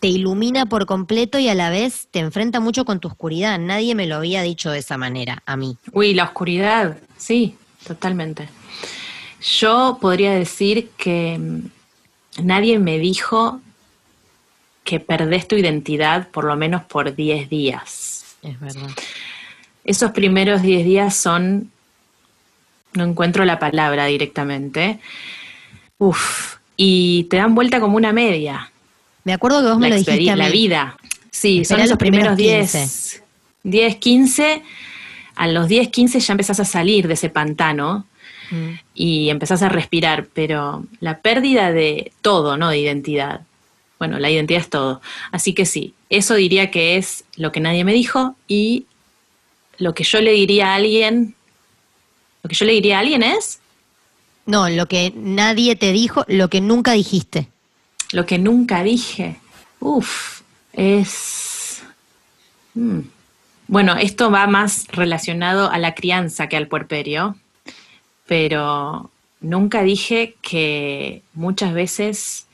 te ilumina por completo y a la vez te enfrenta mucho con tu oscuridad. Nadie me lo había dicho de esa manera, a mí. Uy, la oscuridad, sí, totalmente. Yo podría decir que mm, nadie me dijo que perdés tu identidad por lo menos por 10 días. Es verdad. Esos primeros 10 días son, no encuentro la palabra directamente, uf, y te dan vuelta como una media. Me acuerdo que vos me lo dijiste a mí. la vida. Sí, Esperá son esos los primeros primeros 15. 10, 10, 15. A los 10, 15 ya empezás a salir de ese pantano Mm. y empezás a respirar, pero la pérdida de todo, ¿no? De identidad. Bueno, la identidad es todo. Así que sí, eso diría que es lo que nadie me dijo y lo que yo le diría a alguien, lo que yo le diría a alguien es No, lo que nadie te dijo, lo que nunca dijiste. lo que nunca dije. Uf, es... Mm. Bueno, esto va más relacionado a la crianza que al puerperio, pero nunca dije que muchas veces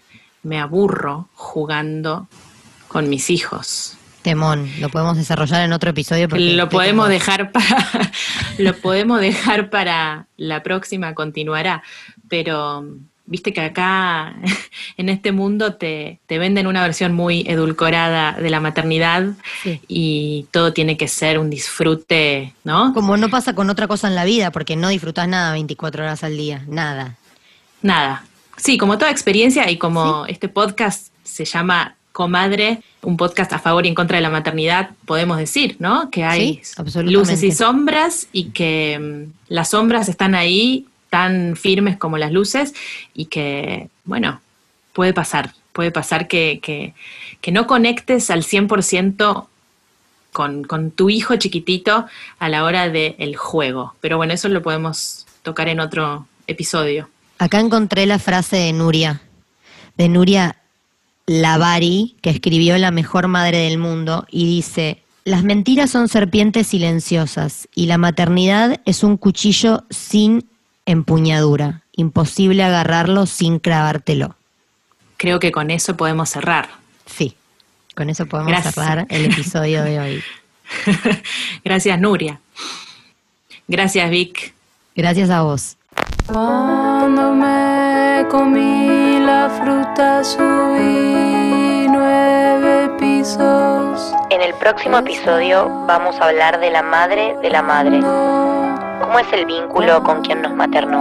me aburro jugando con mis hijos. Temón, lo podemos desarrollar en otro episodio. Porque Lo podemos como- dejar para lo podemos dejar para la próxima continuará, pero viste que acá en este mundo te, te venden una versión muy edulcorada de la maternidad Sí. y todo tiene que ser un disfrute, ¿no? Como no pasa con otra cosa en la vida, porque no disfrutás nada 24 horas al día, nada. Nada. Sí, como toda experiencia y como este podcast se llama Comadre, un podcast a favor y en contra de la maternidad, podemos decir, ¿no? Que hay Sí, luces y sombras y que mm, las sombras están ahí tan firmes como las luces y que, bueno, puede pasar, puede pasar que, que, que no conectes al 100% con, con tu hijo chiquitito a la hora del juego. Pero bueno, eso lo podemos tocar en otro episodio. Acá encontré la frase de Nuria, de Nuria Lavari, que escribió La mejor madre del mundo, y dice, las mentiras son serpientes silenciosas y la maternidad es un cuchillo sin empuñadura. Imposible agarrarlo sin clavártelo. Creo que con eso podemos cerrar. Sí, con eso podemos Gracias. cerrar el episodio de hoy. Gracias, Nuria. Gracias, Vic. Gracias a vos. Cuando me comí la fruta subí nueve pisos. En el próximo episodio vamos a hablar de la madre de la madre. ¿Cómo es el vínculo con quien nos maternó?